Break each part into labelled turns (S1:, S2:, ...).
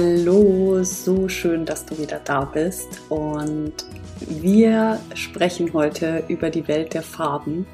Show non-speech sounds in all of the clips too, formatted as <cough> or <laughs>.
S1: Hallo, so schön, dass du wieder da bist und wir sprechen heute über die Welt der Farben,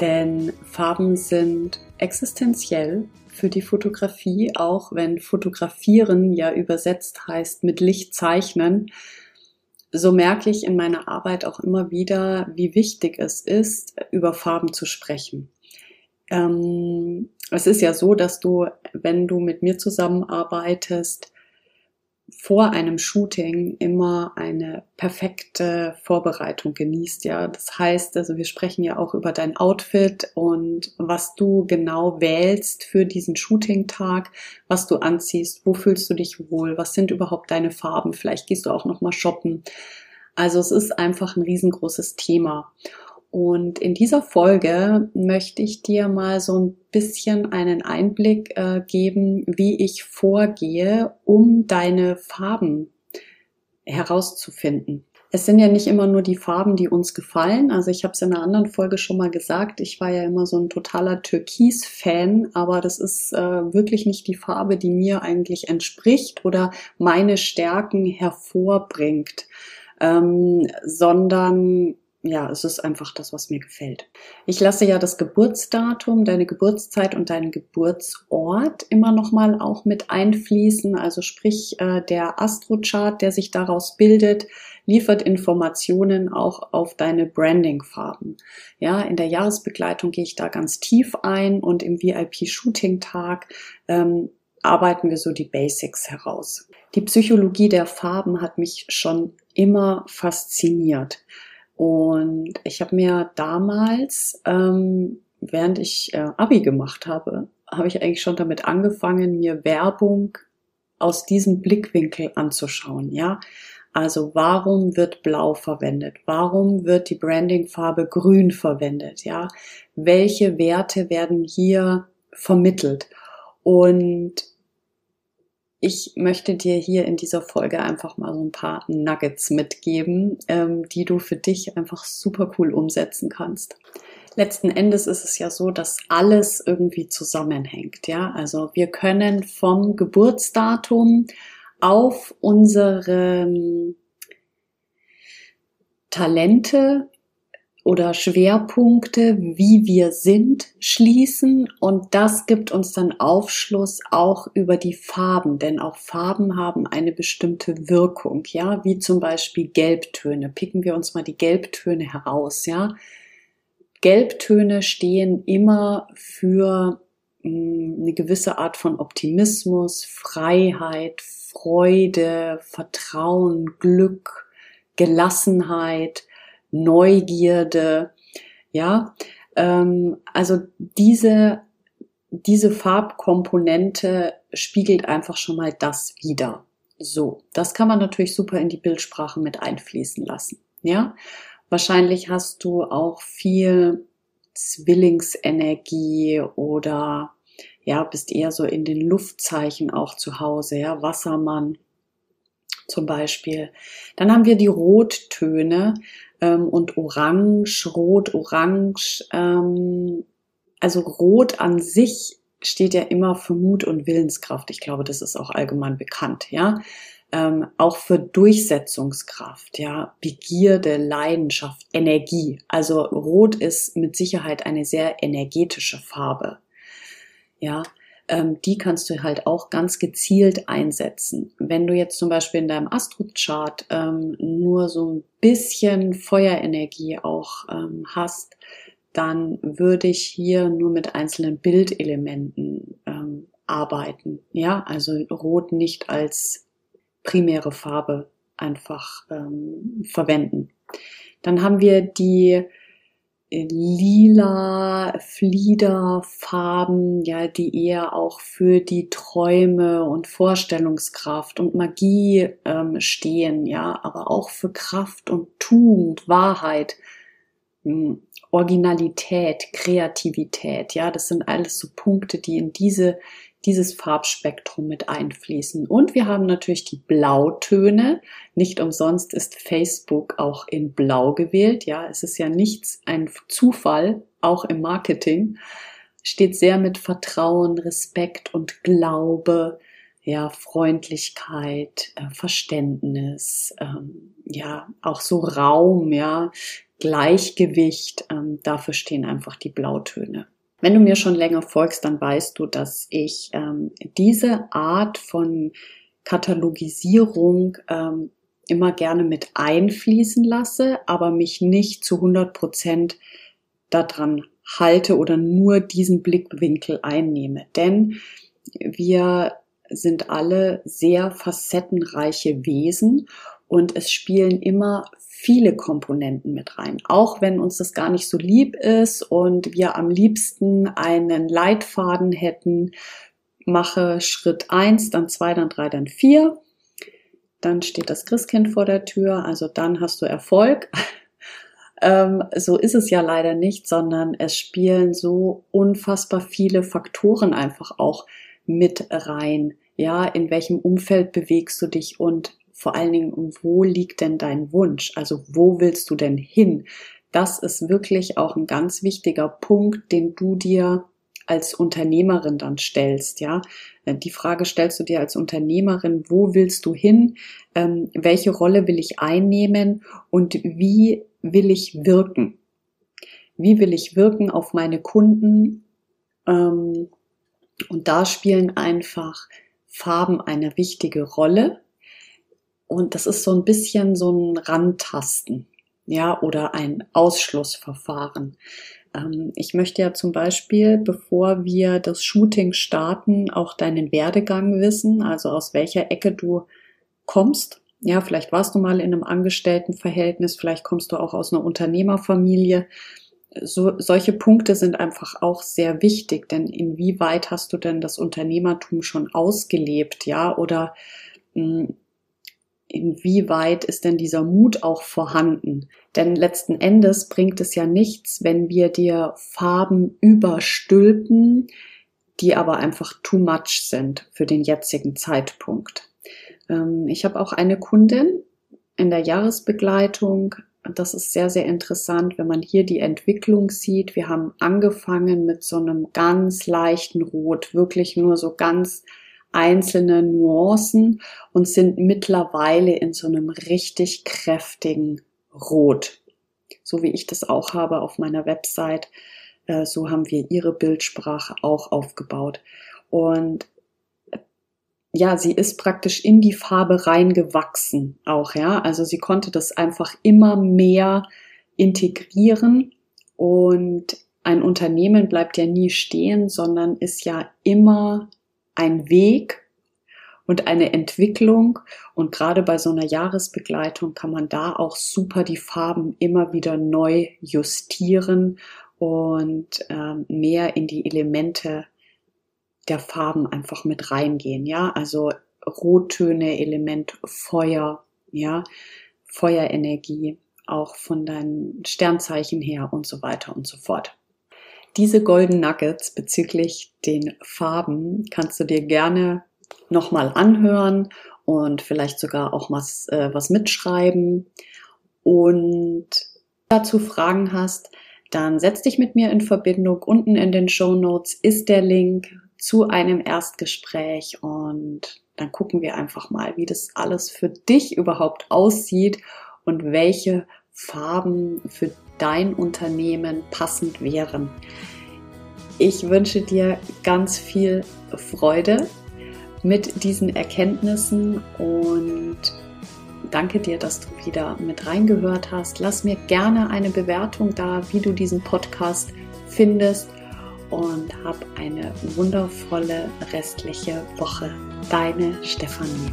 S1: denn Farben sind existenziell für die Fotografie, auch wenn fotografieren ja übersetzt heißt mit Licht zeichnen. So merke ich in meiner Arbeit auch immer wieder, wie wichtig es ist, über Farben zu sprechen. Ähm, es ist ja so, dass du, wenn du mit mir zusammenarbeitest, vor einem Shooting immer eine perfekte Vorbereitung genießt, ja. Das heißt, also wir sprechen ja auch über dein Outfit und was du genau wählst für diesen Shooting-Tag, was du anziehst, wo fühlst du dich wohl, was sind überhaupt deine Farben, vielleicht gehst du auch noch mal shoppen. Also es ist einfach ein riesengroßes Thema. Und in dieser Folge möchte ich dir mal so ein bisschen einen Einblick äh, geben, wie ich vorgehe, um deine Farben herauszufinden. Es sind ja nicht immer nur die Farben, die uns gefallen. Also ich habe es in einer anderen Folge schon mal gesagt, ich war ja immer so ein totaler Türkis-Fan, aber das ist äh, wirklich nicht die Farbe, die mir eigentlich entspricht oder meine Stärken hervorbringt, ähm, sondern ja, es ist einfach das, was mir gefällt. Ich lasse ja das Geburtsdatum, deine Geburtszeit und deinen Geburtsort immer noch mal auch mit einfließen. Also sprich, äh, der Astrochart, der sich daraus bildet, liefert Informationen auch auf deine Brandingfarben. Ja, in der Jahresbegleitung gehe ich da ganz tief ein und im VIP-Shooting-Tag ähm, arbeiten wir so die Basics heraus. Die Psychologie der Farben hat mich schon immer fasziniert. Und ich habe mir damals, ähm, während ich äh, Abi gemacht habe, habe ich eigentlich schon damit angefangen, mir Werbung aus diesem Blickwinkel anzuschauen. Ja, also warum wird Blau verwendet? Warum wird die Brandingfarbe Grün verwendet? Ja, welche Werte werden hier vermittelt? Und ich möchte dir hier in dieser Folge einfach mal so ein paar Nuggets mitgeben, ähm, die du für dich einfach super cool umsetzen kannst. Letzten Endes ist es ja so, dass alles irgendwie zusammenhängt, ja. Also wir können vom Geburtsdatum auf unsere Talente oder Schwerpunkte, wie wir sind, schließen und das gibt uns dann Aufschluss auch über die Farben, denn auch Farben haben eine bestimmte Wirkung, ja, wie zum Beispiel Gelbtöne. Picken wir uns mal die Gelbtöne heraus, ja. Gelbtöne stehen immer für hm, eine gewisse Art von Optimismus, Freiheit, Freude, Vertrauen, Glück, Gelassenheit, Neugierde, ja, ähm, also diese, diese Farbkomponente spiegelt einfach schon mal das wieder. So, das kann man natürlich super in die Bildsprache mit einfließen lassen, ja. Wahrscheinlich hast du auch viel Zwillingsenergie oder ja, bist eher so in den Luftzeichen auch zu Hause, ja, Wassermann zum Beispiel. Dann haben wir die Rottöne ähm, und Orange, Rot, Orange. Ähm, also Rot an sich steht ja immer für Mut und Willenskraft. Ich glaube, das ist auch allgemein bekannt, ja. Ähm, auch für Durchsetzungskraft, ja, Begierde, Leidenschaft, Energie. Also Rot ist mit Sicherheit eine sehr energetische Farbe, ja ähm, die kannst du halt auch ganz gezielt einsetzen. Wenn du jetzt zum Beispiel in deinem Astrochart ähm, nur so ein bisschen Feuerenergie auch ähm, hast, dann würde ich hier nur mit einzelnen Bildelementen ähm, arbeiten. Ja, also Rot nicht als primäre Farbe einfach ähm, verwenden. Dann haben wir die lila Fliederfarben, ja, die eher auch für die Träume und Vorstellungskraft und Magie ähm, stehen, ja, aber auch für Kraft und Tugend, Wahrheit, Originalität, Kreativität, ja, das sind alles so Punkte, die in diese dieses Farbspektrum mit einfließen. Und wir haben natürlich die Blautöne. Nicht umsonst ist Facebook auch in Blau gewählt. Ja, es ist ja nichts ein Zufall, auch im Marketing. Steht sehr mit Vertrauen, Respekt und Glaube, ja, Freundlichkeit, äh, Verständnis, ähm, ja, auch so Raum, ja, Gleichgewicht. Ähm, dafür stehen einfach die Blautöne. Wenn du mir schon länger folgst, dann weißt du, dass ich ähm, diese Art von Katalogisierung ähm, immer gerne mit einfließen lasse, aber mich nicht zu 100 Prozent daran halte oder nur diesen Blickwinkel einnehme. Denn wir sind alle sehr facettenreiche Wesen und es spielen immer viele Komponenten mit rein. Auch wenn uns das gar nicht so lieb ist und wir am liebsten einen Leitfaden hätten, mache Schritt eins, dann zwei, dann drei, dann vier. Dann steht das Christkind vor der Tür, also dann hast du Erfolg. <laughs> ähm, so ist es ja leider nicht, sondern es spielen so unfassbar viele Faktoren einfach auch mit rein. Ja, in welchem Umfeld bewegst du dich und vor allen Dingen, wo liegt denn dein Wunsch? Also wo willst du denn hin? Das ist wirklich auch ein ganz wichtiger Punkt, den du dir als Unternehmerin dann stellst, ja. Die Frage stellst du dir als Unternehmerin, wo willst du hin? Ähm, welche Rolle will ich einnehmen? Und wie will ich wirken? Wie will ich wirken auf meine Kunden? Ähm, und da spielen einfach Farben eine wichtige Rolle. Und das ist so ein bisschen so ein Randtasten, ja, oder ein Ausschlussverfahren. Ähm, ich möchte ja zum Beispiel, bevor wir das Shooting starten, auch deinen Werdegang wissen, also aus welcher Ecke du kommst. Ja, vielleicht warst du mal in einem Angestelltenverhältnis, vielleicht kommst du auch aus einer Unternehmerfamilie. So, solche Punkte sind einfach auch sehr wichtig, denn inwieweit hast du denn das Unternehmertum schon ausgelebt, ja, oder mh, hm, inwieweit ist denn dieser Mut auch vorhanden? Denn letzten Endes bringt es ja nichts, wenn wir dir Farben überstülpen, die aber einfach too much sind für den jetzigen Zeitpunkt. Ähm, ich habe auch eine Kundin in der Jahresbegleitung. Das ist sehr, sehr interessant, wenn man hier die Entwicklung sieht. Wir haben angefangen mit so einem ganz leichten Rot, wirklich nur so ganz einzelne Nuancen und sind mittlerweile in so einem richtig kräftigen Rot. So wie ich das auch habe auf meiner Website. Äh, so haben wir ihre Bildsprache auch aufgebaut. Und ja, sie ist praktisch in die Farbe reingewachsen auch, ja. Also sie konnte das einfach immer mehr integrieren und ein Unternehmen bleibt ja nie stehen, sondern ist ja immer ein Weg und eine Entwicklung. Und gerade bei so einer Jahresbegleitung kann man da auch super die Farben immer wieder neu justieren und ähm, mehr in die Elemente der Farben einfach mit reingehen. Ja, also Rottöne, Element Feuer, ja, Feuerenergie, auch von deinen Sternzeichen her und so weiter und so fort. Diese Golden Nuggets bezüglich den Farben kannst du dir gerne nochmal anhören und vielleicht sogar auch was, äh, was mitschreiben. Und dazu Fragen hast, dann setz dich mit mir in Verbindung. Unten in den Show Notes ist der Link zu einem Erstgespräch und dann gucken wir einfach mal, wie das alles für dich überhaupt aussieht und welche Farben für dein Unternehmen passend wären. Ich wünsche dir ganz viel Freude mit diesen Erkenntnissen und danke dir, dass du wieder mit reingehört hast. Lass mir gerne eine Bewertung da, wie du diesen Podcast findest und hab eine wundervolle restliche Woche. Deine Stefanie.